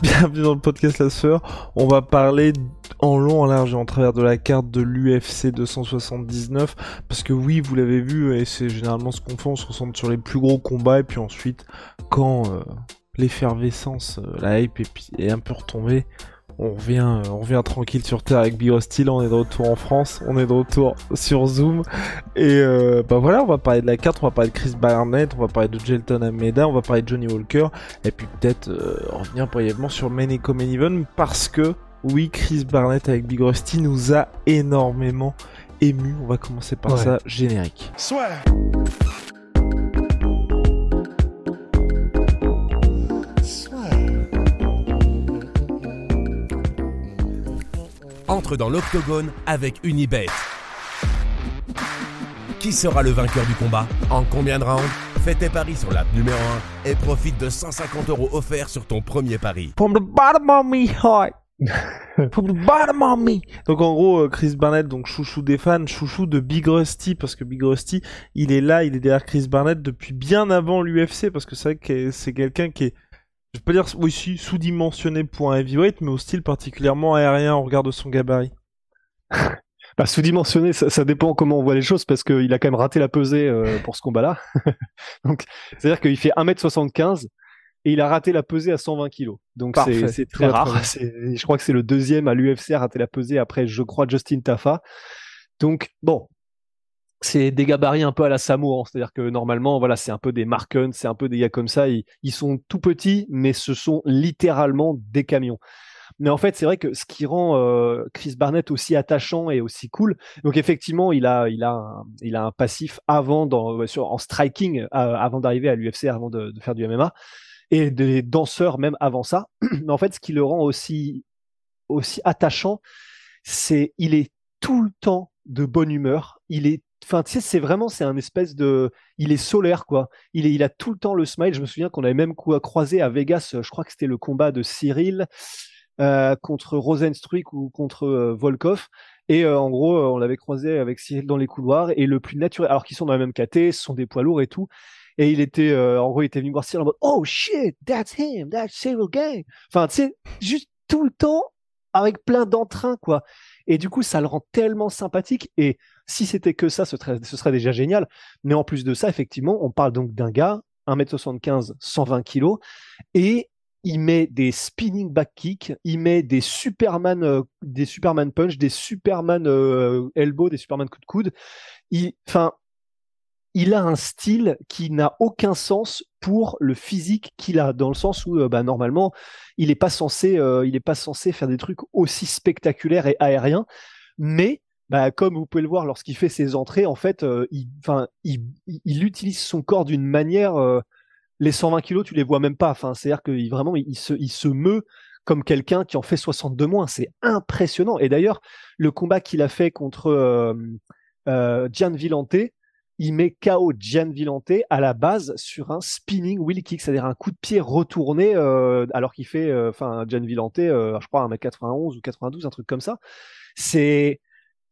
Bienvenue dans le podcast La Sœur. On va parler en long, en large et en travers de la carte de l'UFC 279. Parce que oui, vous l'avez vu, et c'est généralement ce qu'on fait, on se concentre sur les plus gros combats. Et puis ensuite, quand euh, l'effervescence, euh, la hype est, est un peu retombée, on revient, euh, on revient tranquille sur Terre avec Big Steel, on est de retour en France, on est de retour sur Zoom. Et euh, bah voilà, on va parler de la carte, on va parler de Chris Barnett, on va parler de Jelton Ameda, on va parler de Johnny Walker, et puis peut-être euh, revenir brièvement sur Main et Main Event, parce que oui, Chris Barnett avec Big Rusty nous a énormément ému. On va commencer par Ouais. ça, générique. Soit. Dans l'octogone avec Unibet. Qui sera le vainqueur du combat En combien de rounds Fais tes paris sur l'app numéro 1 et profite de 150 euros offerts sur ton premier pari. From the bottom of me heart. From the bottom of me. Donc en gros, euh, Chris Barnett, donc chouchou des fans, chouchou de Big Rusty, parce que Big Rusty, il est là, il est derrière Chris Barnett depuis bien avant l'UFC, parce que c'est vrai que c'est quelqu'un qui est, je peux dire, oui, si, sous-dimensionné pour un heavyweight, mais au style particulièrement aérien au regard de son gabarit. Bah, sous-dimensionné, ça, ça dépend comment on voit les choses parce qu'il a quand même raté la pesée euh, pour ce combat-là. Donc, c'est-à-dire qu'il fait 1m75 et il a raté la pesée à 120 kg. Donc, c'est Très, rare. Je crois que c'est le deuxième à l'UFC à rater la pesée après, je crois, Justin Tafa. Donc, bon. C'est des gabarits un peu à la Samoa, c'est-à-dire que normalement, voilà, c'est un peu des Marken, c'est un peu des gars comme ça. Ils, sont tout petits, mais ce sont littéralement des camions. Mais en fait, c'est vrai que ce qui rend euh, Chris Barnett aussi attachant et aussi cool, donc effectivement, il a, il a, un, il a un passif avant dans, en striking, euh, avant d'arriver à l'UFC, avant de, de faire du MMA, et des danseurs même avant ça. Mais en fait, ce qui le rend aussi, aussi attachant, c'est il est tout le temps de bonne humeur. Il est, enfin, tu sais, c'est vraiment, c'est un espèce de, il est solaire quoi. Il est, il a tout le temps le smile. Je me souviens qu'on avait même croisé à Vegas. Je crois que c'était le combat de Cyril euh, contre Rosenstruik ou contre euh, Volkov. Et euh, en gros, euh, on l'avait croisé avec Cyril dans les couloirs. Et le plus naturel, alors qu'ils sont dans la même KT, ce sont des poids lourds et tout. Et il était, euh, en gros, il était venu voir Cyril en mode Oh shit, that's him, that's Cyril Gang. Enfin, tu sais, juste tout le temps avec plein d'entrain, quoi. Et du coup, ça le rend tellement sympathique. Et si c'était que ça, ce serait, déjà génial. Mais en plus de ça, effectivement, on parle donc d'un gars, 1m75, 120 kg, et il met des spinning back kicks, il met des Superman, euh, des Superman punch, des Superman euh, elbow, des Superman coups de coude. Il, enfin, il a un style qui n'a aucun sens pour le physique qu'il a, dans le sens où, euh, bah, normalement, il n'est pas censé, pas censé faire des trucs aussi spectaculaires et aériens, mais bah, comme vous pouvez le voir lorsqu'il fait ses entrées, en fait, euh, il, il, il- il utilise son corps d'une manière. euh, les 120 kilos, tu les vois même pas. Enfin, c'est-à-dire que vraiment, il, il se, il se meut comme quelqu'un qui en fait 62 moins. C'est impressionnant. Et d'ailleurs, le combat qu'il a fait contre euh, euh, Gian Villante, il met KO Gian Villante à la base sur un spinning wheel kick, c'est-à-dire un coup de pied retourné, euh, alors qu'il fait, euh, enfin, Gian Villante, euh, je crois, 1m91 ou 92, un truc comme ça. C'est,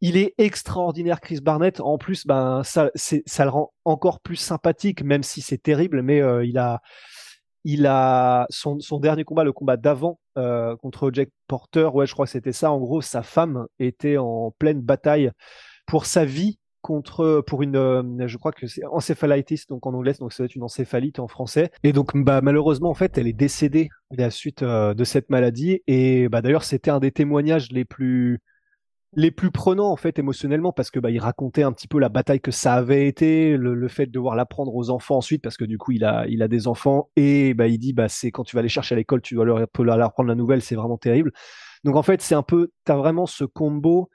il est extraordinaire, Chris Barnett. En plus, ben, ça, ça le rend encore plus sympathique, même si c'est terrible, mais euh, il a, il a son, son dernier combat, le combat d'avant euh, contre Jack Porter, ouais, je crois que c'était ça. En gros, sa femme était en pleine bataille pour sa vie contre pour une euh, je crois que c'est encéphalitis donc en anglais donc ça doit être une encéphalite en français et donc bah malheureusement en fait elle est décédée à la suite euh, de cette maladie et bah d'ailleurs c'était un des témoignages les plus les plus prenants en fait émotionnellement parce que bah il racontait un petit peu la bataille que ça avait été le, le fait de devoir l'apprendre aux enfants ensuite parce que du coup il a il a des enfants et bah il dit bah c'est quand tu vas les chercher à l'école tu dois leur, apprendre la nouvelle c'est vraiment terrible donc en fait c'est un peu t'as vraiment ce combo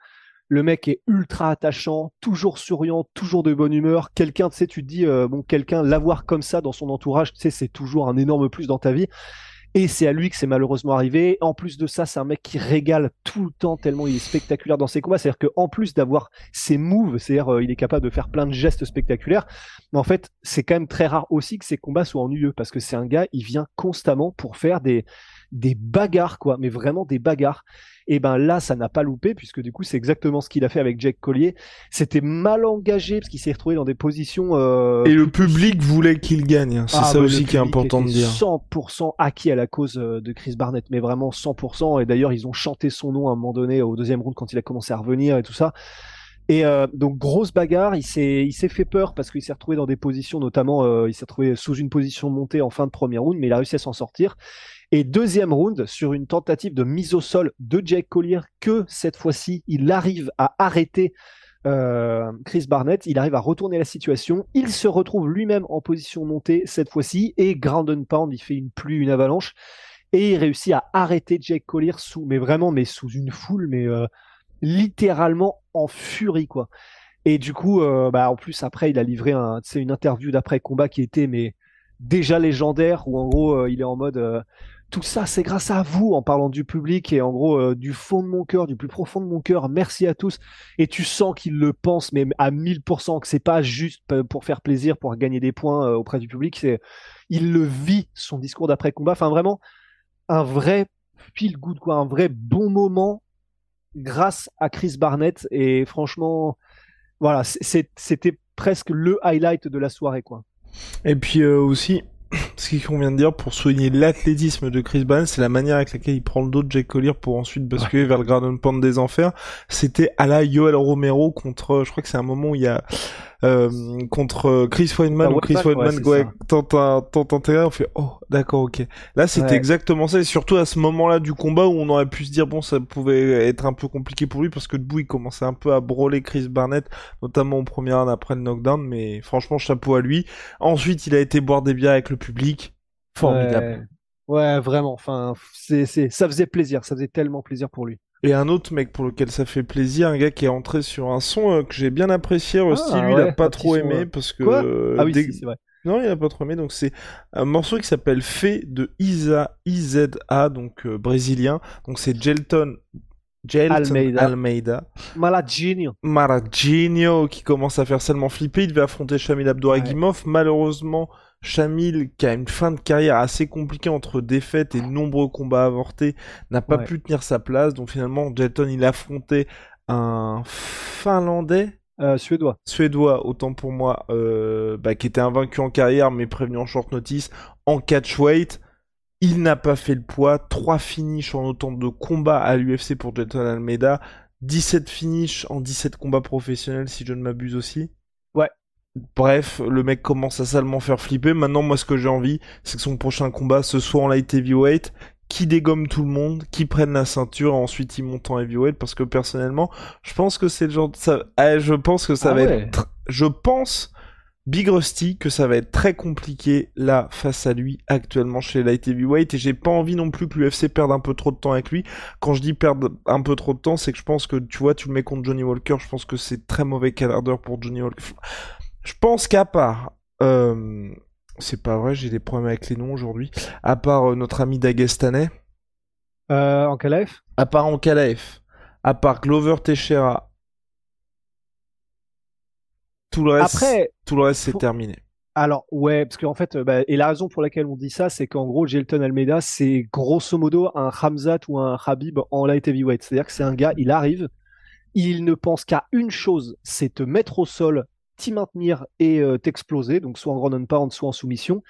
Le mec est ultra attachant, toujours souriant, toujours de bonne humeur. Quelqu'un, tu sais, tu te dis, euh, bon, quelqu'un, l'avoir comme ça dans son entourage, tu sais, c'est toujours un énorme plus dans ta vie. Et c'est à lui que c'est malheureusement arrivé. En plus de ça, c'est un mec qui régale tout le temps tellement il est spectaculaire dans ses combats. C'est-à-dire qu'en plus d'avoir ses moves, c'est-à-dire euh, il est capable de faire plein de gestes spectaculaires, mais en fait, c'est quand même très rare aussi que ses combats soient ennuyeux parce que c'est un gars, il vient constamment pour faire des, des bagarres, quoi, mais vraiment des bagarres. Et ben là, ça n'a pas loupé, puisque du coup, c'est exactement ce qu'il a fait avec Jack Collier. C'était mal engagé, parce qu'il s'est retrouvé dans des positions. Euh, et le public voulait qu'il gagne. Hein. C'est ah, ça aussi qui est important de dire. 100% acquis à la cause euh, de Chris Barnett, mais vraiment 100%. Et d'ailleurs, ils ont chanté son nom à un moment donné au deuxième round quand il a commencé à revenir et tout ça. Et euh, donc grosse bagarre, il s'est il s'est fait peur parce qu'il s'est retrouvé dans des positions, notamment euh, il s'est retrouvé sous une position montée en fin de premier round, mais il a réussi à s'en sortir. Et deuxième round, sur une tentative de mise au sol de Jake Collier, que cette fois-ci, il arrive à arrêter euh, Chris Barnett, il arrive à retourner la situation, il se retrouve lui-même en position montée cette fois-ci, et ground and pound, il fait une pluie, une avalanche, et il réussit à arrêter Jake Collier sous, mais vraiment, mais sous une foule, mais euh, littéralement en furie, quoi. Et du coup, euh, bah, en plus, après, il a livré un, une interview d'après combat qui était, mais déjà légendaire, où en gros, il est en mode tout ça, c'est grâce à vous en parlant du public et en gros euh, du fond de mon cœur, du plus profond de mon cœur. Merci à tous. Et tu sens qu'il le pense, mais à 1000%, que c'est pas juste pour faire plaisir, pour gagner des points euh, auprès du public. C'est, il le vit son discours d'après combat. Enfin vraiment, un vrai feel good, quoi, un vrai bon moment grâce à Chris Barnett. Et franchement, voilà, c'était presque le highlight de la soirée, quoi. Et puis euh, aussi, ce qu'il convient de dire pour souligner l'athlétisme de Chris Barnes, c'est la manière avec laquelle il prend le dos de Jake Collier pour ensuite basculer vers le Garden Pound des Enfers. C'était à la Yoel Romero contre, je crois que c'est un moment où il y a euh, contre Chris Weidman ah, ou Chris Weidman ouais, tente un tente on fait oh d'accord ok. Là c'était exactement ça et surtout à ce moment-là du combat où on aurait pu se dire bon ça pouvait être un peu compliqué pour lui parce que debout il commençait un peu à broler Chris Barnett notamment au premier round après le knockdown mais franchement chapeau à lui. Ensuite il a été boire des bières avec le public. Formidable. Ouais, ouais vraiment enfin c'est c'est ça faisait plaisir ça faisait tellement plaisir pour lui et un autre mec pour lequel ça fait plaisir, un gars qui est entré sur un son euh, que j'ai bien apprécié, aussi lui il a pas trop aimé parce que ah oui c'est vrai. Non, il a pas trop aimé. Donc c'est un morceau qui s'appelle Fait de Isa IZA, donc euh, brésilien. Donc c'est Gelton Gelton Almeida. Almeida. Malaginho. qui commence à faire seulement flipper. Il devait affronter Shamil Abdouragimov. Malheureusement, Shamil, qui a une fin de carrière assez compliquée entre défaites et nombreux combats avortés, n'a pas pu tenir sa place. Donc finalement, Jelton, il a affronté un Finlandais. Euh, suédois. Suédois, autant pour moi, euh, bah, qui était invaincu en carrière mais prévenu en short notice en catchweight. Il n'a pas fait le poids. 3 finishes en autant de combats à l'UFC pour Jelton Almeida. 17 finishes en 17 combats professionnels, si je ne m'abuse aussi. Ouais, Bref, le mec commence à salement faire flipper. Maintenant, moi, ce que j'ai envie, c'est que son prochain combat, ce soit en light heavyweight, qui dégomme tout le monde, qui prenne la ceinture, ensuite il monte en heavyweight, parce que personnellement, je pense que c'est le genre de ça, eh, je pense que ça ah va être, je pense, Big Rusty, que ça va être très compliqué là face à lui actuellement chez Light Heavyweight et j'ai pas envie non plus que l'UFC perde un peu trop de temps avec lui. Quand je dis perdre un peu trop de temps, c'est que je pense que tu vois, tu le mets contre Johnny Walker, je pense que c'est très mauvais d'heure pour Johnny Walker. Je pense qu'à part... Euh, c'est pas vrai, j'ai des problèmes avec les noms aujourd'hui. À part euh, notre ami Dagestanais. Euh, en Kalaef À part en Kalaef. À part Glover Teixeira. Tout le reste, Après, tout le reste c'est terminé. Alors ouais, parce qu'en fait, bah, et la raison pour laquelle on dit ça, c'est qu'en gros, Gelton Almeida, c'est grosso modo un Hamzat ou un Habib en light heavyweight. C'est-à-dire que c'est un gars, il arrive, il ne pense qu'à une chose, c'est te mettre au sol t'y maintenir et euh, t'exploser, donc soit en ground and pound, soit en soumission.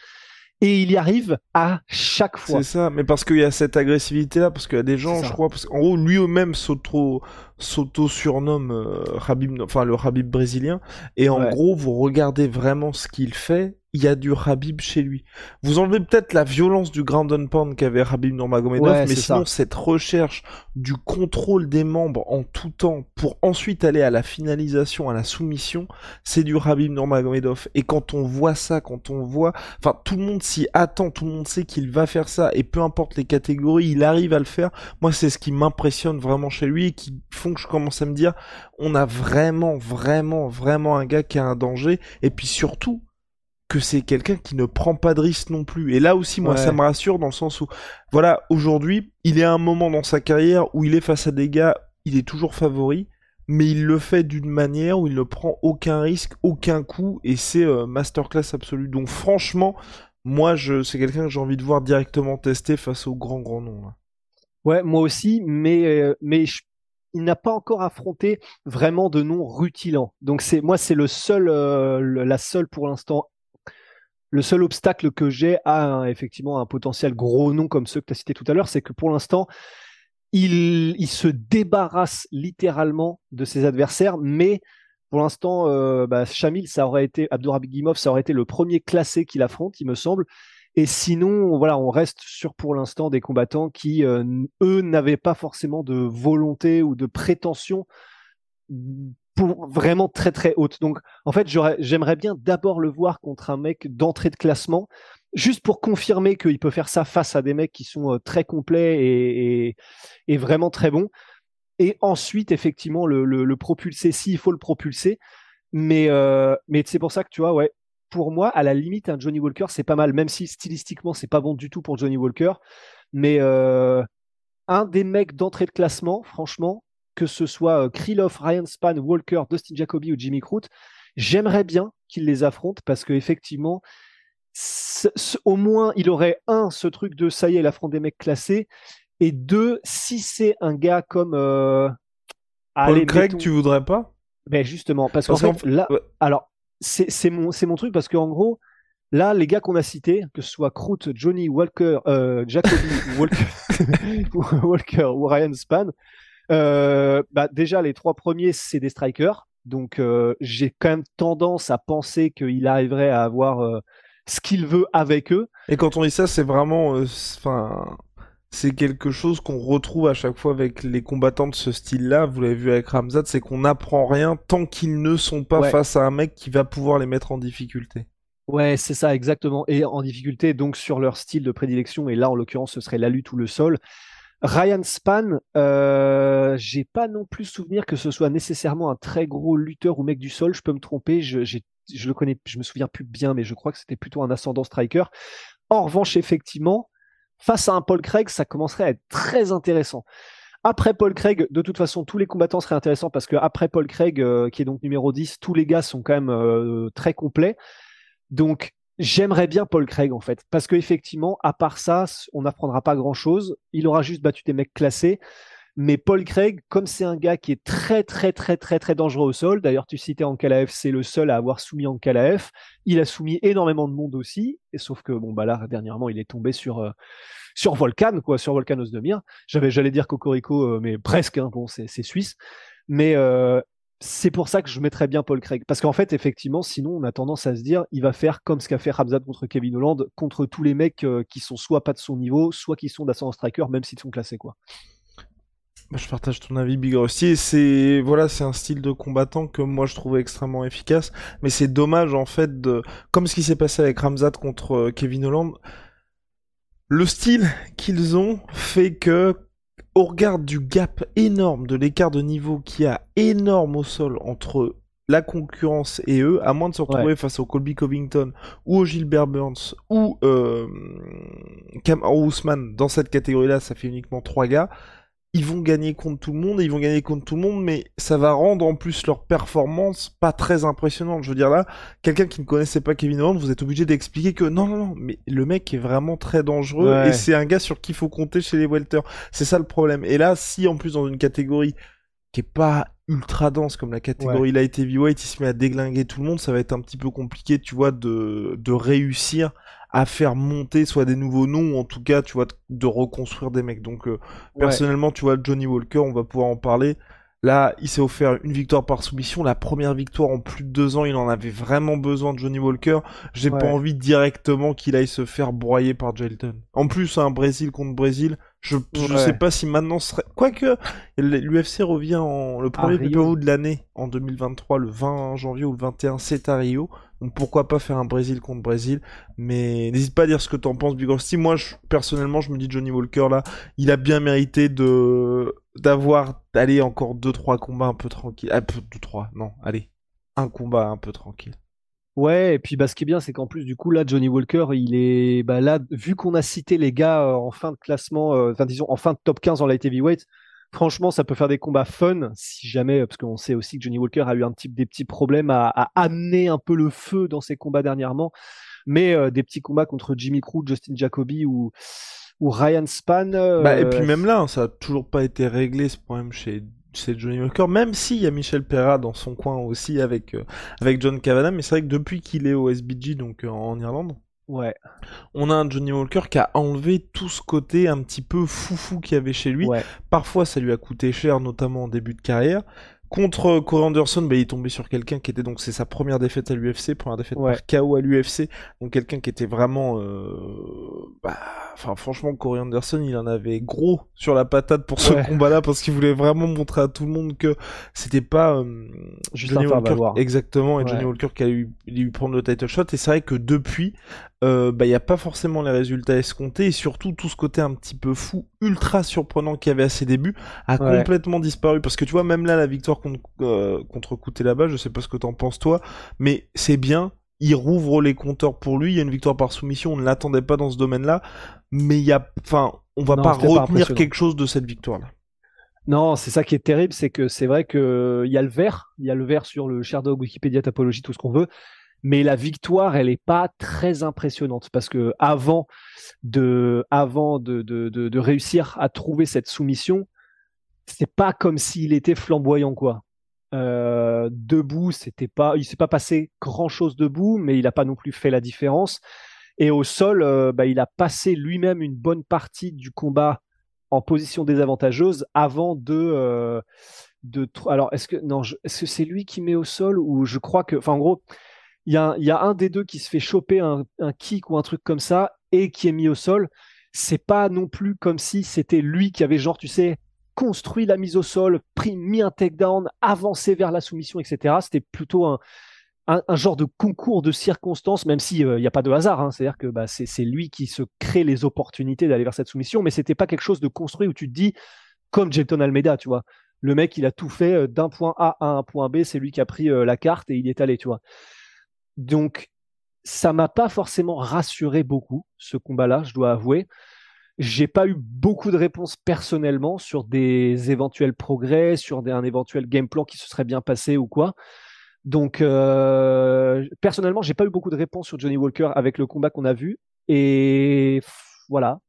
Et il y arrive à chaque fois. C'est ça, mais parce qu'il y a cette agressivité-là, parce qu'il y a des gens, je crois, parce qu'en gros, lui-même s'auto, s'auto-surnomme euh, Habib, enfin le Habib brésilien, et en gros, vous regardez vraiment ce qu'il fait, il y a du Habib chez lui. Vous enlevez peut-être la violence du ground and pound qu'avait Habib Nurmagomedov, Ouais, mais sinon ça. cette recherche du contrôle des membres en tout temps pour ensuite aller à la finalisation, à la soumission, c'est du Habib Nurmagomedov. Et quand on voit ça, quand on voit, enfin tout le monde s'y attend, tout le monde sait qu'il va faire ça, et peu importe les catégories, il arrive à le faire. Moi, c'est ce qui m'impressionne vraiment chez lui et qui font que je commence à me dire, on a vraiment, vraiment, vraiment un gars qui a un danger, et puis surtout que c'est quelqu'un qui ne prend pas de risque non plus. Et là aussi, moi, Ouais. ça me rassure dans le sens où, voilà, aujourd'hui, il est à un moment dans sa carrière où il est face à des gars, il est toujours favori, mais il le fait d'une manière où il ne prend aucun risque, aucun coup, et c'est euh, masterclass absolu. Donc franchement, moi, je, c'est quelqu'un que j'ai envie de voir directement tester face aux grands grands noms. là. Ouais, moi aussi, mais, euh, mais je- il n'a pas encore affronté vraiment de nom rutilant. Donc c'est moi, c'est le seul, euh, la seule pour l'instant, le seul obstacle que j'ai à effectivement un potentiel gros nom comme ceux que tu as cités tout à l'heure, c'est que pour l'instant, il, il se débarrasse littéralement de ses adversaires, mais pour l'instant, euh, bah, Shamil, ça aurait été, Abdourabigimov, ça aurait été le premier classé qu'il affronte, il me semble. Et sinon, voilà, on reste sur pour l'instant des combattants qui, euh, eux, n'avaient pas forcément de volonté ou de prétention vraiment très très haute. Donc, en fait, j'aimerais bien d'abord le voir contre un mec d'entrée de classement, juste pour confirmer qu'il peut faire ça face à des mecs qui sont euh, très complets et, et- vraiment très bons. Et ensuite, effectivement, le propulser, s'il faut le propulser. Mais, euh, mais c'est pour ça que tu vois, ouais, pour moi, à la limite, un Johnny Walker, c'est pas mal, même si stylistiquement, c'est pas bon du tout pour Johnny Walker. Mais euh, un des mecs d'entrée de classement, franchement, que ce soit euh, Krylov, Ryan Span, Walker, Dustin Jacoby ou Jimmy Crute, j'aimerais bien qu'il les affronte parce que effectivement, ce- ce- au moins, il aurait un, ce truc de ça y est, il affronte des mecs classés, et deux, si c'est un gars comme euh, Paul allez, Craig, mettons- tu voudrais pas? Ben justement, parce qu'en Parce qu'en fait, là, ouais. alors, c'est mon, mon truc, parce qu'en gros, là, les gars qu'on a cités, que ce soit Kroot, Johnny, Walker, euh, Jacoby, Walker, Walker ou Ryan Span, bah, déjà, les trois premiers, c'est des strikers. Donc, euh, j'ai quand même tendance à penser qu'il arriverait à avoir euh, ce qu'il veut avec eux. Et quand on dit ça, c'est vraiment, euh, c'est- quelque chose qu'on retrouve à chaque fois avec les combattants de ce style-là. Vous l'avez vu avec Ramzat, c'est qu'on n'apprend rien tant qu'ils ne sont pas Ouais. face à un mec qui va pouvoir les mettre en difficulté. Ouais, c'est ça, exactement. Et en difficulté, donc sur leur style de prédilection, et là, en l'occurrence, ce serait la lutte ou le sol. Ryan Span, euh, j'ai pas non plus souvenir que ce soit nécessairement un très gros lutteur ou mec du sol. Je peux me tromper, je, je le connais, je me souviens plus bien, mais je crois que c'était plutôt un ascendant striker. En revanche, effectivement, face à un Paul Craig, ça commencerait à être très intéressant. Après Paul Craig, de toute façon, tous les combattants seraient intéressants parce que après Paul Craig, euh, qui est donc numéro 10, tous les gars sont quand même euh, très complets. Donc, j'aimerais bien Paul Craig en fait, parce qu'effectivement, à part ça, on n'apprendra pas grand-chose. Il aura juste battu des mecs classés. Mais Paul Craig, comme c'est un gars qui est très très très très très dangereux au sol, d'ailleurs tu citais Ankalaev, c'est le seul à avoir soumis Ankalaev, il a soumis énormément de monde aussi, et sauf que bon bah là dernièrement il est tombé sur euh, sur Volcan quoi, sur Volcan Ozdemir. J'avais j'allais dire Cocorico, euh, mais presque, hein, bon c'est c'est suisse, mais euh, c'est pour ça que je mettrais bien Paul Craig. Parce qu'en fait, effectivement, sinon, on a tendance à se dire, il va faire comme ce qu'a fait Ramzat contre Kevin Holland, contre tous les mecs euh, qui sont soit pas de son niveau, soit qui sont d'ascendant striker, même s'ils sont classés, quoi. Bah, Je partage ton avis, Big et C'est voilà, c'est un style de combattant que moi je trouvais extrêmement efficace. Mais c'est dommage en fait de, comme ce qui s'est passé avec Ramzat contre euh, Kevin Holland, le style qu'ils ont fait que, au regard du gap énorme, de l'écart de niveau qu'il y a énorme au sol entre la concurrence et eux, à moins de se retrouver face au Colby Covington ou au Gilbert Burns ou euh, Kamaru Usman dans cette catégorie-là, ça fait uniquement trois gars ils vont gagner contre tout le monde, et ils vont gagner contre tout le monde, mais ça va rendre en plus leur performance pas très impressionnante. Je veux dire là, quelqu'un qui ne connaissait pas Kevin Holland, vous êtes obligé d'expliquer que non, non, non, mais le mec est vraiment très dangereux, Ouais. et c'est un gars sur qui il faut compter chez les welters. C'est ça le problème. Et là, si en plus dans une catégorie qui est pas ultra dense comme la catégorie light heavyweight, il se met à déglinguer tout le monde, ça va être un petit peu compliqué, tu vois, de, de réussir à faire monter soit des nouveaux noms, ou en tout cas, tu vois, de reconstruire des mecs. Donc, euh, Ouais. personnellement, tu vois, Johnny Walker, on va pouvoir en parler. Là, il s'est offert une victoire par soumission. La première victoire en plus de deux ans, il en avait vraiment besoin de Johnny Walker. J'ai pas envie directement qu'il aille se faire broyer par Jelton. En plus, un Brésil contre Brésil, je, je sais pas si maintenant serait. Quoique, l'UFC revient en le premier pay de l'année en 2023, le 20 janvier ou le 21, c'est à Rio. Pourquoi pas faire un Brésil contre Brésil. Mais n'hésite pas à dire ce que t'en penses, Si moi, personnellement, je me dis Johnny Walker là, il a bien mérité de d'avoir allez encore deux trois combats un peu tranquilles. Ah, deux trois, non, allez, un combat un peu tranquille. Ouais, et puis bah, ce qui est bien, c'est qu'en plus, du coup, là, Johnny Walker, il est bah, là, vu qu'on a cité les gars euh, en fin de classement, euh, enfin, disons, en fin de top 15 en light heavyweight, franchement, ça peut faire des combats fun si jamais, parce qu'on sait aussi que Johnny Walker a eu un des petits problèmes à, amener un peu le feu dans ses combats dernièrement. Mais euh, des petits combats contre Jimmy Crew, Justin Jacoby ou, Ryan Span. Bah, et puis même là, hein, ça a toujours pas été réglé ce problème chez Johnny Walker, même s'il y a Michel Perra dans son coin aussi avec, euh, John Cavana, mais c'est vrai que depuis qu'il est au SBG, donc euh, en Irlande, ouais. on a un Johnny Walker qui a enlevé tout ce côté un petit peu foufou qu'il y avait chez lui. Parfois, ça lui a coûté cher, notamment en début de carrière. Contre Corey Anderson, bah, il est tombé sur quelqu'un qui était donc c'est sa première défaite à l'UFC, première défaite par KO à l'UFC, donc quelqu'un qui était vraiment, euh, bah, enfin franchement Corey Anderson, il en avait gros sur la patate pour ce combat-là parce qu'il voulait vraiment montrer à tout le monde que c'était pas euh, juste Johnny Walker, exactement et Johnny Walker qui a eu, eu prendre le title shot. Et c'est vrai que depuis euh, bah, il n'y a pas forcément les résultats escomptés et surtout tout ce côté un petit peu fou, ultra surprenant qu'il y avait à ses débuts a complètement disparu. Parce que tu vois même là la victoire contre euh, contre là-bas, je sais pas ce que t'en penses toi, mais c'est bien, il rouvre les compteurs pour lui, il y a une victoire par soumission, on ne l'attendait pas dans ce domaine-là, mais il y a enfin on va pas retenir quelque chose de cette victoire là. Non, c'est ça qui est terrible, c'est que c'est vrai que il y a le vert, il y a le vert sur le Sherdog, Wikipédia, Topologie, tout ce qu'on veut, mais la victoire, elle n'est pas très impressionnante parce que avant de, avant de, de, de, réussir à trouver cette soumission, c'est pas comme s'il était flamboyant quoi. Euh, debout, c'était pas, il s'est pas passé grand chose debout, mais il n'a pas non plus fait la différence. Et au sol, euh, bah, il a passé lui-même une bonne partie du combat en position désavantageuse avant de, euh, de. Alors, est-ce que non, que c'est lui qui met au sol ou je crois que, enfin, en gros, il y a, un des deux qui se fait choper un, kick ou un truc comme ça et qui est mis au sol. C'est pas non plus comme si c'était lui qui avait genre, tu sais, construit la mise au sol, pris, mis un takedown, avancé vers la soumission, etc. C'était plutôt un, genre de concours de circonstances, même s'il n'y a pas de hasard. Hein. C'est-à-dire que bah, c'est lui qui se crée les opportunités d'aller vers cette soumission, mais c'était pas quelque chose de construit où tu te dis, comme Jelton Almeida, tu vois. Le mec, il a tout fait euh, d'un point A à un point B, c'est lui qui a pris euh, la carte et il est allé, tu vois. Donc, ça m'a pas forcément rassuré beaucoup, ce combat-là, je dois avouer. J'ai pas eu beaucoup de réponses personnellement sur des éventuels progrès, sur un éventuel game plan qui se serait bien passé ou quoi. Donc, euh, personnellement, j'ai pas eu beaucoup de réponses sur Johnny Walker avec le combat qu'on a vu. Et voilà,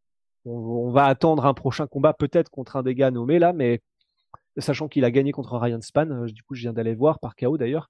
on, va attendre un prochain combat peut-être contre un des gars nommés là, mais sachant qu'il a gagné contre Ryan Span, euh, du coup, je viens d'aller voir par KO d'ailleurs.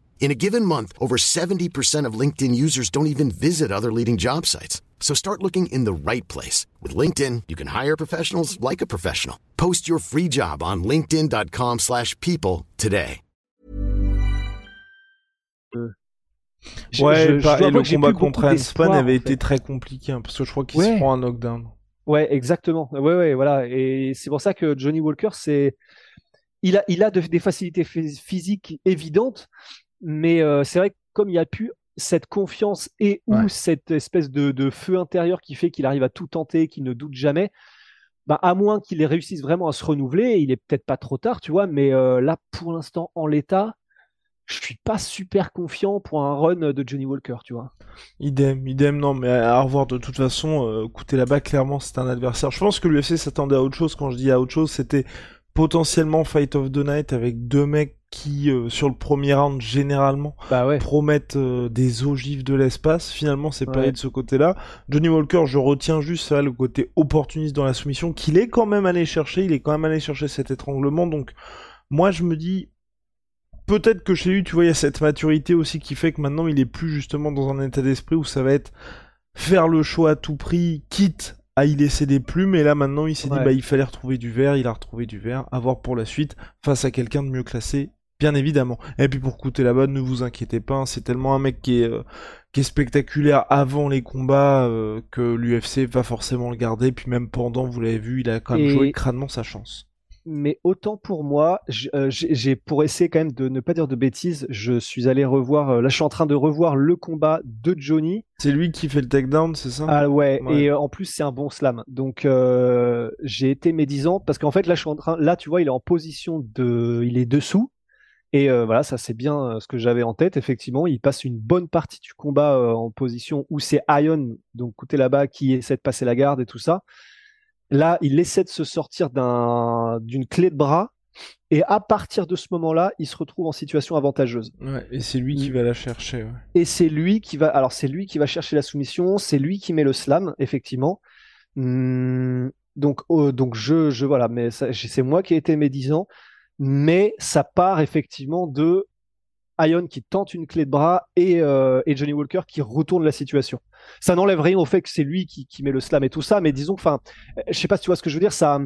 In a given month, over 70% of LinkedIn users don't even visit other leading job sites. So start looking in the right place. With LinkedIn, you can hire professionals like a professional. Post your free job on linkedin.com slash people today. Ouais, je, je, et le combat contre Hanspan avait été très compliqué, hein, parce que je crois qu'il ouais. se prend un knockdown. Ouais, exactement. Ouais, ouais, voilà. Et c'est pour ça que Johnny Walker, c'est... Il a, il a de, des facilités physiques évidentes, mais euh, c'est vrai que comme il a pu cette confiance et ou cette espèce de, feu intérieur qui fait qu'il arrive à tout tenter, qu'il ne doute jamais, bah, à moins qu'il réussisse vraiment à se renouveler, il est peut-être pas trop tard, tu vois, mais euh, là, pour l'instant, en l'état, je suis pas super confiant pour un run de Johnny Walker, tu vois. Idem, idem, non, mais à revoir de toute façon, euh, écoutez là-bas, clairement, c'est un adversaire. Je pense que l'UFC s'attendait à autre chose. Quand je dis à autre chose, c'était potentiellement Fight of the Night avec deux mecs qui, euh, sur le premier round, généralement, bah ouais. promettent euh, des ogives de l'espace. Finalement, c'est pas de ce côté-là. Johnny Walker, je retiens juste vrai, le côté opportuniste dans la soumission qu'il est quand même allé chercher. Il est quand même allé chercher cet étranglement. Donc, moi, je me dis, peut-être que chez lui, tu vois, il y a cette maturité aussi qui fait que maintenant, il est plus justement dans un état d'esprit où ça va être faire le choix à tout prix, quitte à y laisser des plumes. Et là, maintenant, il s'est dit, bah, il fallait retrouver du vert. Il a retrouvé du vert. À voir pour la suite face à quelqu'un de mieux classé. Bien évidemment. Et puis pour coûter la bonne, ne vous inquiétez pas, hein, c'est tellement un mec qui est, euh, qui est spectaculaire avant les combats euh, que l'UFC va forcément le garder. Puis même pendant, vous l'avez vu, il a quand même Et- joué crânement sa chance. Mais autant pour moi, euh, j'ai pour essayer quand même de ne pas dire de bêtises, je suis allé revoir. là, je suis en train de revoir le combat de Johnny. C'est lui qui fait le takedown, c'est ça? Ah ouais, Ouais. et en plus c'est un bon slam. Donc euh, j'ai été médisant parce qu'en fait là je suis en train, là tu vois il est en position de, il est dessous et euh, voilà ça c'est bien euh, ce que j'avais en tête. Effectivement il passe une bonne partie du combat euh, en position où c'est Ion donc côté là-bas qui essaie de passer la garde et tout ça. Là il essaie de se sortir d'un d'une clé de bras et à partir de ce moment-là il se retrouve en situation avantageuse. Ouais, et c'est lui qui Il- va la chercher. ouais. Et c'est lui qui va, alors c'est lui qui va chercher la soumission, c'est lui qui met le slam, effectivement. Hum, donc, oh, donc je, je voilà, mais c'est moi qui ai été médisant, mais ça part effectivement de Ion qui tente une clé de bras et, euh, et Johnny Walker qui retourne la situation. Ça n'enlève rien au fait que c'est lui qui, qui met le slam et tout ça, mais disons enfin, je sais pas si tu vois ce que je veux dire, ça,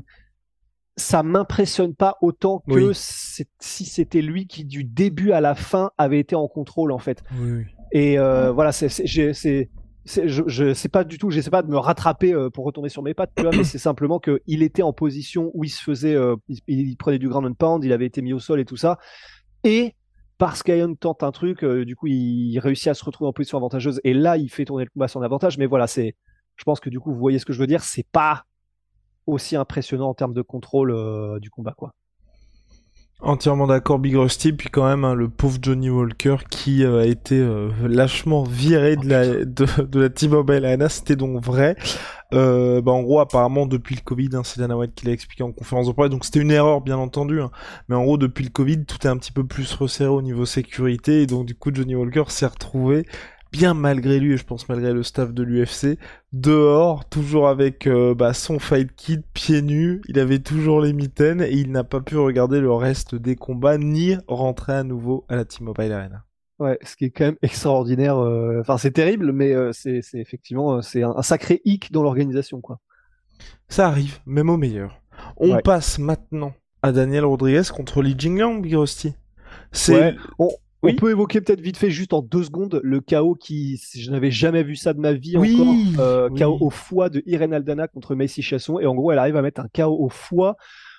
ça m'impressionne pas autant que Oui. si c'était lui qui du début à la fin avait été en contrôle en fait. Oui, oui. Et euh, voilà, c'est, je, je sais pas du tout, j'essaie pas de me rattraper euh, pour retomber sur mes pattes, tu vois, mais c'est simplement que il était en position où il se faisait, euh, il, il prenait du ground and pound, il avait été mis au sol et tout ça, et parce qu'Ion tente un truc, euh, du coup, il, il réussit à se retrouver en position avantageuse, et là, il fait tourner le combat à son avantage. Mais voilà, c'est, je pense que du coup, vous voyez ce que je veux dire, c'est pas aussi impressionnant en termes de contrôle du combat, quoi. Entièrement d'accord, Big Rusty. Puis quand même, hein, le pauvre Johnny Walker qui euh, a été euh, lâchement viré de la, de, de la T-Mobile Arena, c'était donc vrai. Euh, bah, en gros, apparemment, depuis le Covid, hein, c'est Dana White qui l'a expliqué en conférence de presse, donc c'était une erreur, bien entendu. hein. Mais en gros, depuis le Covid, tout est un petit peu plus resserré au niveau sécurité, et donc du coup, Johnny Walker s'est retrouvé bien malgré lui, et je pense malgré le staff de l'UFC, dehors, toujours avec euh, bah, son fight kit, pieds nus, il avait toujours les mitaines, et il n'a pas pu regarder le reste des combats, ni rentrer à nouveau à la T-Mobile Arena. Ouais, ce qui est quand même extraordinaire. euh, Enfin, c'est terrible, mais euh, c'est, effectivement, c'est un, un sacré hic dans l'organisation, quoi. Ça arrive, même au meilleur. On Ouais. passe maintenant à Daniel Rodriguez contre Li Jingliang, Big Rusty. C'est... Ouais, on, Oui. on peut évoquer peut-être vite fait, juste en deux secondes, le chaos qui, je n'avais jamais vu ça de ma vie Oui, encore. Euh, oui. Chaos au foie de Irene Aldana contre Macy Chasson. Et en gros, elle arrive à mettre un chaos au foie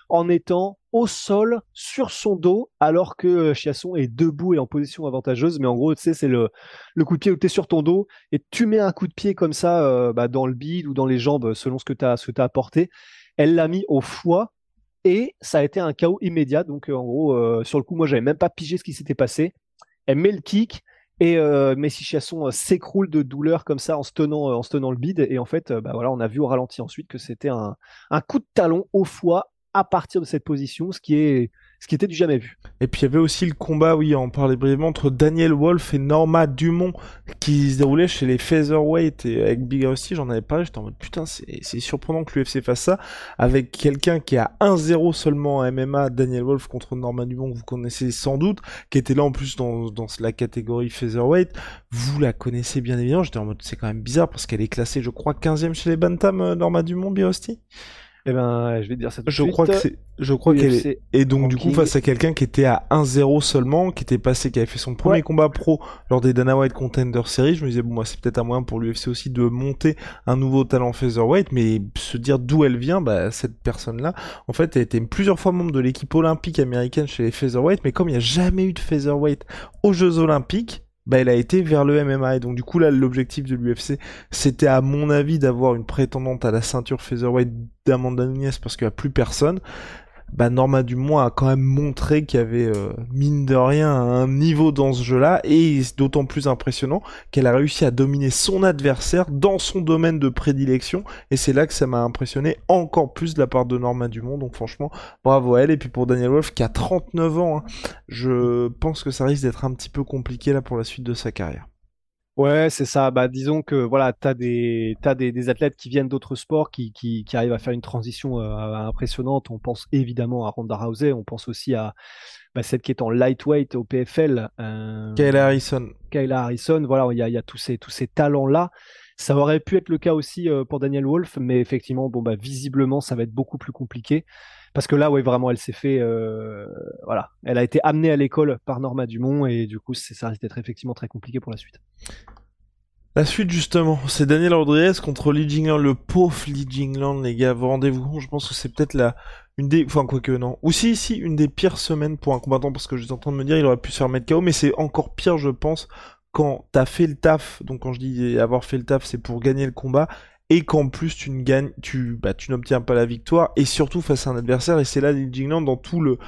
en étant au sol sur son dos alors que euh, Chiasson est debout et en position avantageuse mais en gros tu sais c'est le, le coup de pied où tu es sur ton dos et tu mets un coup de pied comme ça euh, bah, dans le bide ou dans les jambes selon ce que tu as ce que tu as apporté elle l'a mis au foie et ça a été un chaos immédiat donc euh, en gros euh, sur le coup moi j'avais même pas pigé ce qui s'était passé elle met le kick et euh, Messi Chasson euh, s'écroule de douleur comme ça en se tenant euh, le bide. Et en fait euh, bah on a vu au ralenti ensuite que c'était un coup de talon au foie à partir de cette position ce qui est ce qui était du jamais vu. Et puis il y avait aussi le combat, oui, on parlait brièvement, entre Daniel Wolf et Norma Dumont, qui se déroulait chez les Featherweight, et avec Big Rusty, j'en avais parlé, j'étais en mode, putain, c'est surprenant que l'UFC fasse ça, avec quelqu'un qui a 1-0 seulement en MMA, Daniel Wolf contre Norma Dumont, que vous connaissez sans doute, qui était là en plus dans, dans la catégorie Featherweight, vous la connaissez bien évidemment, j'étais en mode, c'est quand même bizarre, parce qu'elle est classée, je crois, 15e chez les Bantam, euh, Norma Dumont, Big eh ben je vais te dire ça tout de Je suite. crois que c'est, je crois qu'elle est, et donc du coup face à quelqu'un qui était à 1-0 seulement, qui était passé, qui avait fait son premier Ouais. combat pro lors des Dana White Contender Series, je me disais bon moi c'est peut-être un moyen pour l'UFC aussi de monter un nouveau talent featherweight, mais se dire d'où elle vient, bah cette personne-là, en fait elle était plusieurs fois membre de l'équipe olympique américaine chez les featherweight, mais comme il n'y a jamais eu de featherweight aux Jeux Olympiques, bah elle a été vers le MMA et donc du coup là l'objectif de l'UFC c'était à mon avis d'avoir une prétendante à la ceinture featherweight d'Amanda Nunes parce qu'il n'y a plus personne bah Norma Dumont a quand même montré qu'il y avait euh, mine de rien un niveau dans ce jeu-là et d'autant plus impressionnant qu'elle a réussi à dominer son adversaire dans son domaine de prédilection et c'est là que ça m'a impressionné encore plus de la part de Norma Dumont donc franchement bravo à elle et puis pour Daniel Wolf qui a 39 ans hein, je pense que ça risque d'être un petit peu compliqué là pour la suite de sa carrière. Ouais, c'est ça. Bah, disons que voilà, t'as des t'as des, des athlètes qui viennent d'autres sports qui, qui, qui arrivent à faire une transition euh, impressionnante. On pense évidemment à Ronda Rousey, on pense aussi à bah, celle qui est en lightweight au PFL. Euh, Kayla Harrison. Kayla Harrison. Voilà, il y a, y a tous ces tous ces talents là. Ça aurait pu être le cas aussi euh, pour Daniel Wolf, mais effectivement, bon bah visiblement, ça va être beaucoup plus compliqué. Parce que là, ouais, vraiment, elle s'est fait, euh, voilà, elle a été amenée à l'école par Norma Dumont et du coup, ça risque d'être effectivement très compliqué pour la suite. La suite justement, c'est Daniel Rodriguez contre Lee Jingland, le pauvre Lee Jingland, les gars. Vous rendez-vous Je pense que c'est peut-être la une des, enfin quoi que non. Ou si, si, une des pires semaines pour un combattant parce que je suis en train de me dire, il aurait pu se faire mettre KO, mais c'est encore pire, je pense, quand t'as fait le taf. Donc quand je dis avoir fait le taf, c'est pour gagner le combat et qu'en plus tu ne gagnes, tu, bah, tu n'obtiens pas la victoire, et surtout face à un adversaire, et c'est là Jingland dans tout le,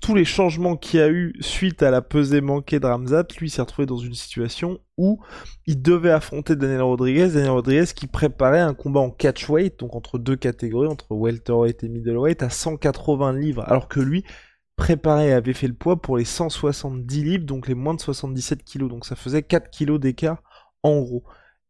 tous les changements qu'il y a eu suite à la pesée manquée de Ramzat, lui s'est retrouvé dans une situation où il devait affronter Daniel Rodriguez, Daniel Rodriguez qui préparait un combat en catchweight, donc entre deux catégories, entre welterweight et middleweight, à 180 livres, alors que lui préparait et avait fait le poids pour les 170 livres, donc les moins de 77 kilos, donc ça faisait 4 kilos d'écart en gros.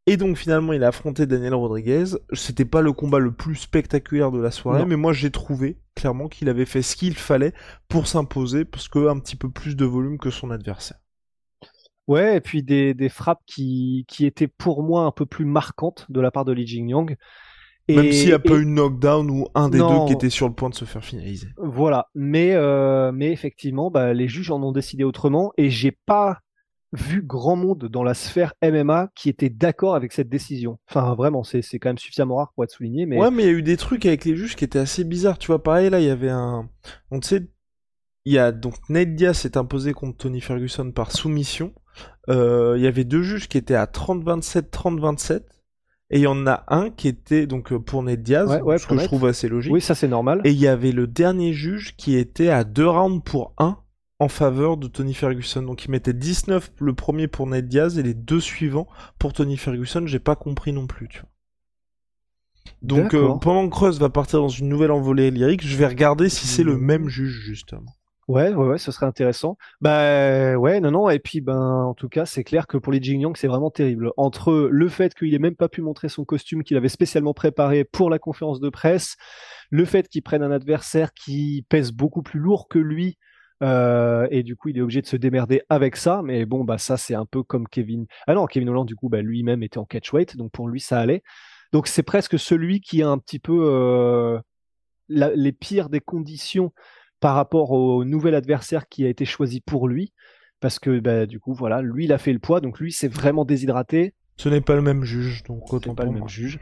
Et donc finalement il a affronté Daniel Rodriguez. C'était pas le combat le plus spectaculaire de la soirée, mais moi j'ai trouvé clairement qu'il avait fait ce qu'il fallait pour s'imposer, parce que un petit peu plus de volume que son adversaire. Ouais, et puis des, des frappes qui, qui étaient pour moi un peu plus marquantes de la part de Li Jingyang. Et, Même s'il n'y a pas eu knockdown ou un des deux qui était sur le point de se faire finaliser. Voilà, mais euh, mais effectivement, bah, les juges en ont décidé autrement et j'ai pas vu grand monde dans la sphère MMA qui était d'accord avec cette décision. Enfin, vraiment, c'est, quand même suffisamment rare pour être souligné. Mais... Ouais, mais il y a eu des trucs avec les juges qui étaient assez bizarres. Tu vois, pareil, là, il y avait un. On sait, il y a donc Nate Diaz s'est imposé contre Tony Ferguson par soumission. Euh, il y avait deux juges qui étaient à 30-27, 30-27. Et il y en a un qui était donc euh, pour Ned Diaz, ce que je trouve assez logique. Oui, ça c'est normal. Et il y avait le dernier juge qui était à deux rounds pour un en faveur de Tony Ferguson. Donc il mettait 19 le premier pour Ned Diaz et les deux suivants pour Tony Ferguson. J'ai pas compris non plus, tu vois. Donc euh, pendant que Creuse va partir dans une nouvelle envolée lyrique, je vais regarder si c'est le même juge justement. Ouais, ouais, ouais, ce serait intéressant. Bah ouais, non, non. Et puis ben, en tout cas, c'est clair que pour les Jing Yang, c'est vraiment terrible. Entre le fait qu'il ait même pas pu montrer son costume qu'il avait spécialement préparé pour la conférence de presse, le fait qu'il prenne un adversaire qui pèse beaucoup plus lourd que lui euh, et du coup, il est obligé de se démerder avec ça. Mais bon, bah ça, c'est un peu comme Kevin. Ah non, Kevin Holland, du coup, bah, lui-même était en catchweight, donc pour lui, ça allait. Donc c'est presque celui qui a un petit peu euh, les pires des conditions par rapport au nouvel adversaire qui a été choisi pour lui, parce que bah, du coup, voilà, lui, il a fait le poids, donc lui, c'est vraiment déshydraté. Ce n'est pas le même juge, donc autant pas le même juge.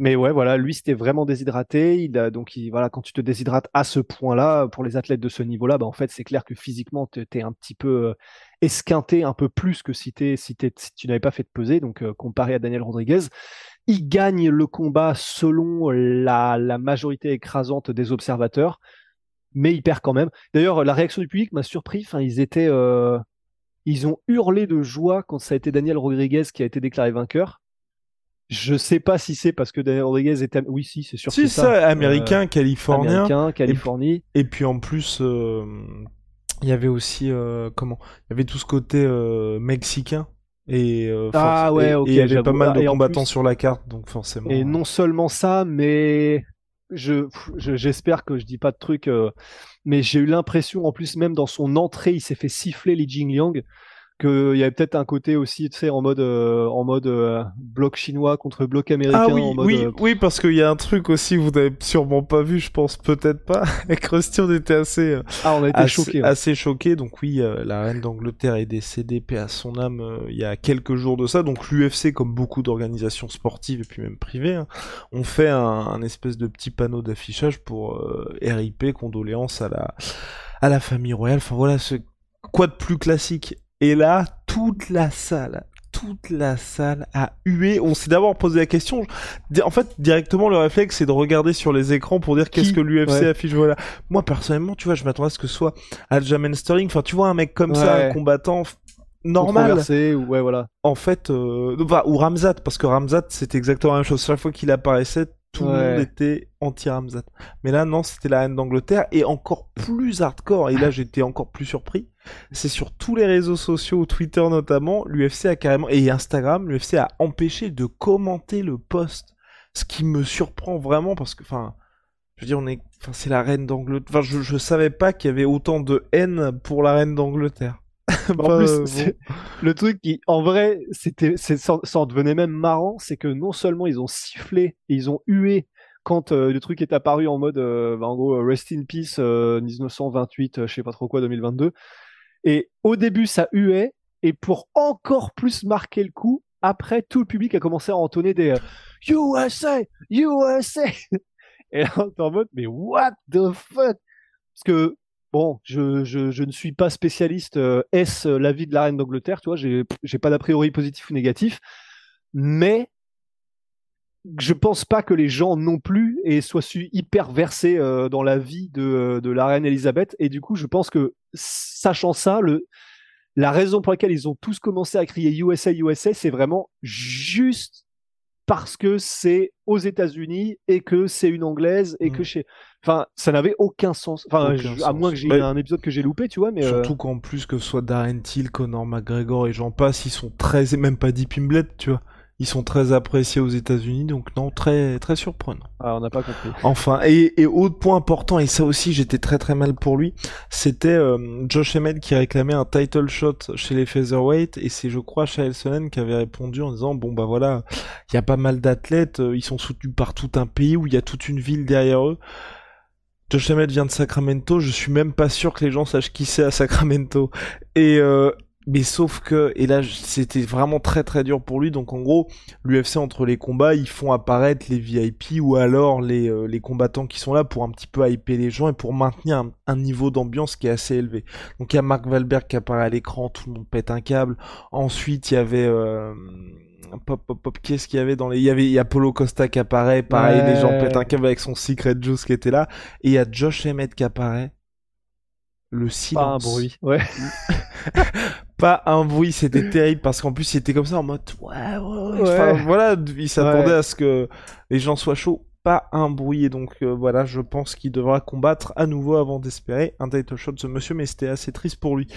Mais ouais, voilà, lui c'était vraiment déshydraté. Il a, donc il, voilà, quand tu te déshydrates à ce point-là, pour les athlètes de ce niveau-là, bah, en fait c'est clair que physiquement tu es un petit peu euh, esquinté, un peu plus que si, si, tu n'avais pas fait de peser. Donc euh, comparé à Daniel Rodriguez, il gagne le combat selon la, majorité écrasante des observateurs, mais il perd quand même. D'ailleurs, la réaction du public m'a surpris. Ils étaient, euh, ils ont hurlé de joie quand ça a été Daniel Rodriguez qui a été déclaré vainqueur. Je sais pas si c'est parce que Daniel Rodriguez est oui si c'est sûr si ça, ça. américain euh, californien. américain Californie. et, puis en plus euh, il y avait aussi euh, comment il y avait tout ce côté mexicain et ah ouais ok il y avait pas mal de combattants sur la carte donc forcément et non seulement ça mais je j'espère que je dis pas de trucs mais j'ai eu l'impression en plus même dans son entrée il s'est fait siffler Li Jingliang qu'il y avait peut-être un côté aussi, tu sais, en mode, euh, en mode euh, bloc chinois contre bloc américain. Ah oui, en mode, oui, euh, oui, parce qu'il y a un truc aussi, vous n'avez sûrement pas vu, je pense peut-être pas. Avec Rusty, on était assez, ah, on a été choqués, assez choqués. Donc oui, la reine d'Angleterre est décédée, paix à son âme, il y a quelques jours de ça. Donc l'UFC, comme beaucoup d'organisations sportives et puis même privées, hein, ont fait un, un, espèce de petit panneau d'affichage pour RIP, condoléances à la, à la famille royale. Enfin voilà, ce quoi de plus classique et là, toute la salle, toute la salle a hué. On s'est d'abord posé la question. En fait, directement, le réflexe, c'est de regarder sur les écrans pour dire qu'est-ce que l'UFC affiche. Voilà. Moi, personnellement, tu vois, je m'attendais à ce que ce soit Aljamain Sterling. Enfin, tu vois, un mec comme ça, un combattant normal. Ouais, voilà. En fait, euh... ou Ramzat, parce que Ramzat, c'était exactement la même chose. Chaque fois qu'il apparaissait, tout le monde était anti-Ramzat. Mais là, non, c'était la reine d'Angleterre et encore plus hardcore. Et là, j'étais encore plus surpris. C'est sur tous les réseaux sociaux, Twitter notamment, l'UFC a carrément, et Instagram, l'UFC a empêché de commenter le post. Ce qui me surprend vraiment parce que, enfin, je veux dire, on est, enfin, c'est la reine d'Angleterre. Enfin, je, je savais pas qu'il y avait autant de haine pour la reine d'Angleterre. en plus, le truc qui, en vrai, c'était, ça, en devenait même marrant, c'est que non seulement ils ont sifflé et ils ont hué quand euh, le truc est apparu en mode, euh, bah, en gros, euh, Rest in Peace 1928, je sais pas trop quoi, 2022. Et au début, ça huait, et pour encore plus marquer le coup, après, tout le public a commencé à entonner des USA, USA. Et là, on en mode, mais what the fuck? Parce que Bon, je, je, je, ne suis pas spécialiste euh, est-ce l'avis de la reine d'Angleterre, tu vois, j'ai pas d'a priori positif ou négatif, mais je pense pas que les gens non plus et soient su hyper versés euh, dans la vie de, euh, de la reine Elisabeth, et du coup, je pense que sachant ça, le, la raison pour laquelle ils ont tous commencé à crier USA, USA, c'est vraiment juste parce que c'est aux États-Unis et que c'est une anglaise et que mm. chez. Enfin, ça n'avait aucun sens. Enfin, à moins que j'ai un épisode que j'ai loupé, tu vois, mais. Surtout euh, qu'en plus que ce soit Darren Till, Conor McGregor et j'en passe, ils sont très. et même pas Deep Imblet, tu vois. Ils sont très appréciés aux États-Unis, donc non, très très surprenant. Ah, on n'a pas compris. Enfin, et, et autre point important, et ça aussi j'étais très très mal pour lui, c'était euh, Josh Emmett qui réclamait un title shot chez les featherweight, et c'est je crois Chael Sonnen qui avait répondu en disant bon bah voilà, il y a pas mal d'athlètes, euh, ils sont soutenus par tout un pays où il y a toute une ville derrière eux. Josh Emmett vient de Sacramento, je suis même pas sûr que les gens sachent qui c'est à Sacramento. Et, euh, mais sauf que, et là c'était vraiment très très dur pour lui, donc en gros, l'UFC entre les combats, ils font apparaître les VIP ou alors les, euh, les combattants qui sont là pour un petit peu hyper les gens et pour maintenir un, niveau d'ambiance qui est assez élevé. Donc il y a Mark Valberg qui apparaît à l'écran, tout le monde pète un câble. Ensuite il y avait... Euh, pop pop pop qu'est-ce qu'il y avait dans les il y avait il y a Polo Costa qui apparaît pareil les gens pètent un câble avec son Secret Juice qui était là et il y a Josh Emmett qui apparaît le silence. Pas un bruit. Ouais. pas un bruit, c'était terrible parce qu'en plus il était comme ça en mode ouais ouais. ouais. voilà, il s'attendait à ce que les gens soient chauds. Pas un bruit et donc euh, voilà, je pense qu'il devra combattre à nouveau avant d'espérer un title shot de ce monsieur, mais c'était assez triste pour lui.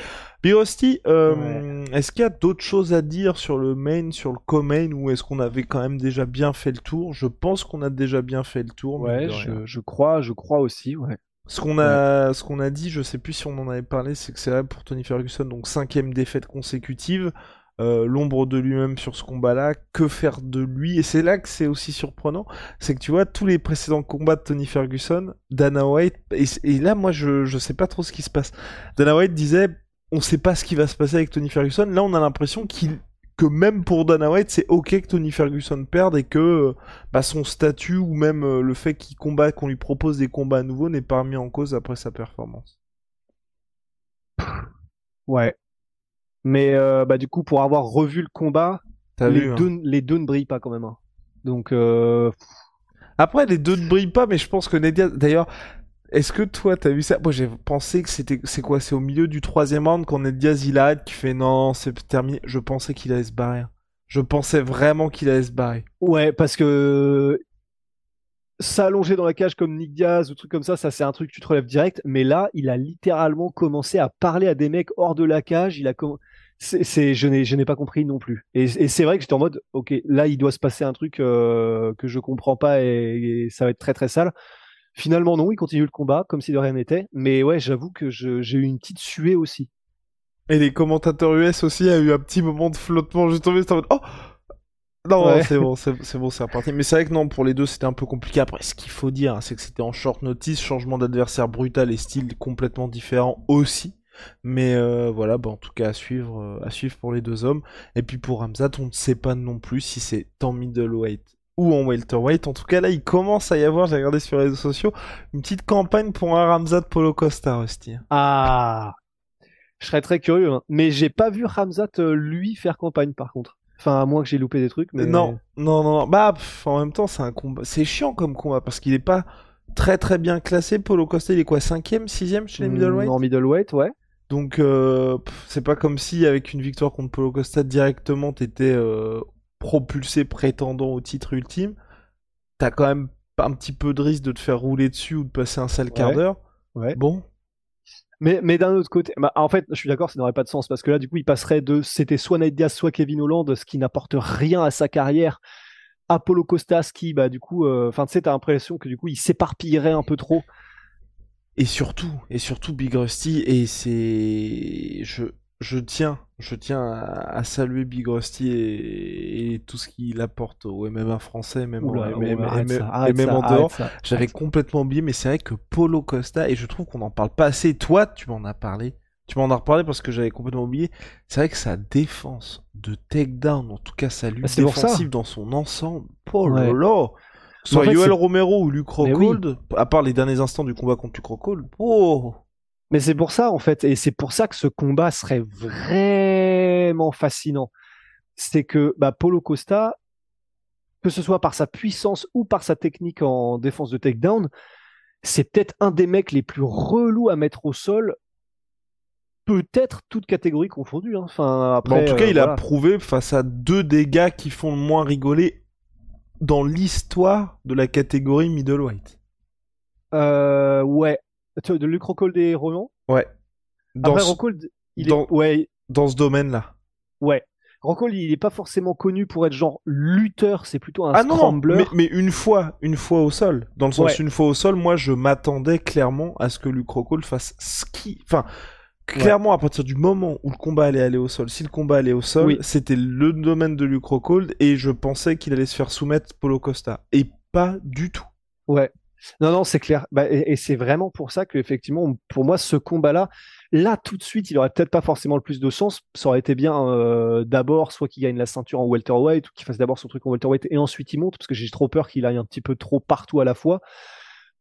Birosti, euh, est-ce qu'il y a d'autres choses à dire sur le main, sur le co-main ou est-ce qu'on avait quand même déjà bien fait le tour? Je pense qu'on a déjà bien fait le tour. Ouais, je, je crois, je crois aussi, ouais. Ce qu'on a, ce qu'on a dit, je sais plus si on en avait parlé, c'est que c'est vrai pour Tony Ferguson, donc cinquième défaite consécutive, euh, l'ombre de lui-même sur ce combat-là, que faire de lui? Et c'est là que c'est aussi surprenant, c'est que tu vois tous les précédents combats de Tony Ferguson, Dana White, et, là moi je je sais pas trop ce qui se passe. Dana White disait, on sait pas ce qui va se passer avec Tony Ferguson. Là on a l'impression qu'il que même pour Dana White, c'est ok que Tony Ferguson perde et que bah, son statut ou même euh, le fait qu'il combat, qu'on lui propose des combats nouveaux n'est pas remis en cause après sa performance. Ouais. Mais euh, bah du coup, pour avoir revu le combat, les, hein. deux, les deux ne brillent pas quand même. Hein. Donc. Euh... Après, les deux ne brillent pas, mais je pense que Nedia. D'ailleurs, est-ce que toi, t'as vu ça? Moi, j'ai pensé que c'était, c'est quoi? C'est au milieu du troisième round qu'on est Diaz, il qui fait non, c'est terminé. Je pensais qu'il allait se barrer. Je pensais vraiment qu'il allait se barrer. Ouais, parce que s'allonger dans la cage comme Nick Diaz ou truc comme ça, ça c'est un truc que tu te relèves direct. Mais là, il a littéralement commencé à parler à des mecs hors de la cage. Il a c'est, je n'ai, je n'ai pas compris non plus. Et, c'est vrai que j'étais en mode, ok, là il doit se passer un truc euh, que je comprends pas et, ça va être très très sale. Finalement, non, il continue le combat comme si de rien n'était. Mais ouais, j'avoue que j'ai eu une petite suée aussi. Et les commentateurs US aussi a eu un petit moment de flottement. J'ai tombé, c'était en mode Oh Non, c'est bon, c'est bon, c'est reparti. Mais c'est vrai que non, pour les deux, c'était un peu compliqué. Après, ce qu'il faut dire, c'est que c'était en short notice, changement d'adversaire brutal et style complètement différent aussi. Mais euh, voilà, bah, en tout cas à suivre, euh, à suivre pour les deux hommes. Et puis pour Ramzat, on ne sait pas non plus si c'est en middleweight ou en welterweight. En tout cas, là, il commence à y avoir, j'ai regardé sur les réseaux sociaux, une petite campagne pour un Ramzat Polo Costa, Rusty. Ah, je serais très curieux, hein. mais j'ai pas vu Ramzat euh, lui faire campagne par contre. Enfin, à moins que j'ai loupé des trucs. Mais... Non, non, non. Bah, en même temps, c'est un combat. C'est chiant comme combat parce qu'il est pas très très bien classé. Polo Costa, il est quoi 5ème, 6ème chez les mm, middleweight En middleweight, ouais. Donc, euh, c'est pas comme si avec une victoire contre Polo Costa directement, t'étais euh, propulsé prétendant au titre ultime. T'as quand même un petit peu de risque de te faire rouler dessus ou de passer un sale quart d'heure. Ouais. Bon, mais, mais d'un autre côté, bah, en fait, je suis d'accord, ça n'aurait pas de sens parce que là, du coup, il passerait de c'était soit Nate Diaz, soit Kevin Holland, ce qui n'apporte rien à sa carrière. Apollo Costas qui, bah, du coup, euh, enfin, tu sais, t'as l'impression que du coup, il s'éparpillerait un peu trop. Et surtout, et surtout Big Rusty, et c'est, je, je tiens, je tiens à, saluer Big Rusty et, tout ce qu'il apporte au MMA français, même, en, dehors. J'avais complètement oublié, mais c'est vrai que Polo Costa, et je trouve qu'on n'en parle pas assez. Toi, tu m'en as parlé. Tu m'en as reparlé parce que j'avais complètement oublié. C'est vrai que sa défense de takedown, en tout cas sa lutte bah, défensive dans son ensemble, Polo, Soit Yoel Romero ou Luke Rockhold, à part les derniers instants du combat contre Luke Rockhold, oh mais c'est pour ça, en fait, et c'est pour ça que ce combat serait vraiment fascinant. C'est que bah, Polo Costa, que ce soit par sa puissance ou par sa technique en défense de takedown, c'est peut-être un des mecs les plus relous à mettre au sol peut-être toute catégorie confondue. Hein. Enfin, après, en tout cas, il a prouvé face à deux des gars qui font le moins rigoler dans l'histoire de la catégorie middleweight. Euh, ouais, de Luc Rockhold et Roland Ouais. Dans Après, ce... il est... ouais. dans ce domaine-là. Ouais. Rockhold, il est pas forcément connu pour être genre lutteur, c'est plutôt un ah scrambler. Non, mais, une fois, une fois au sol. Dans le sens, une fois au sol, moi, je m'attendais clairement à ce que Luc Rockhold fasse ski. Enfin, clairement, à partir du moment où le combat allait aller au sol, si le combat allait au sol, c'était le domaine de Luc Rockhold et je pensais qu'il allait se faire soumettre Polo Costa. Et pas du tout. Ouais. Non, non, c'est clair. Bah, et, c'est vraiment pour ça que, effectivement, pour moi, ce combat-là, là, tout de suite, il aurait peut-être pas forcément le plus de sens. Ça aurait été bien euh, d'abord, soit qu'il gagne la ceinture en welterweight, ou qu'il fasse d'abord son truc en welterweight et ensuite il monte, parce que j'ai trop peur qu'il aille un petit peu trop partout à la fois.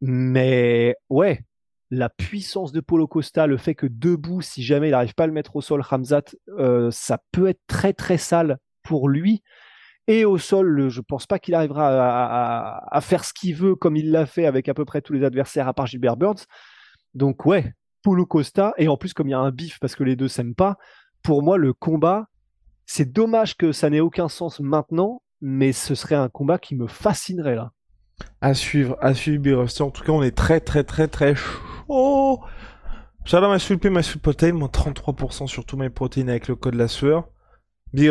Mais ouais, la puissance de Polo Costa, le fait que debout, si jamais il n'arrive pas à le mettre au sol, Ramzat, euh, ça peut être très très sale pour lui. Et au sol, je pense pas qu'il arrivera à, faire ce qu'il veut comme il l'a fait avec à peu près tous les adversaires à part Gilbert Burns. Donc ouais, Polo Costa, et en plus comme il y a un bif parce que les deux s'aiment pas, pour moi le combat, c'est dommage que ça n'ait aucun sens maintenant, mais ce serait un combat qui me fascinerait là. À suivre, à suivre En tout cas, on est très très très très chaud. J'adore ma sweet ma sweet protein, moins 33% sur tous mes protéines avec le code la sueur. Big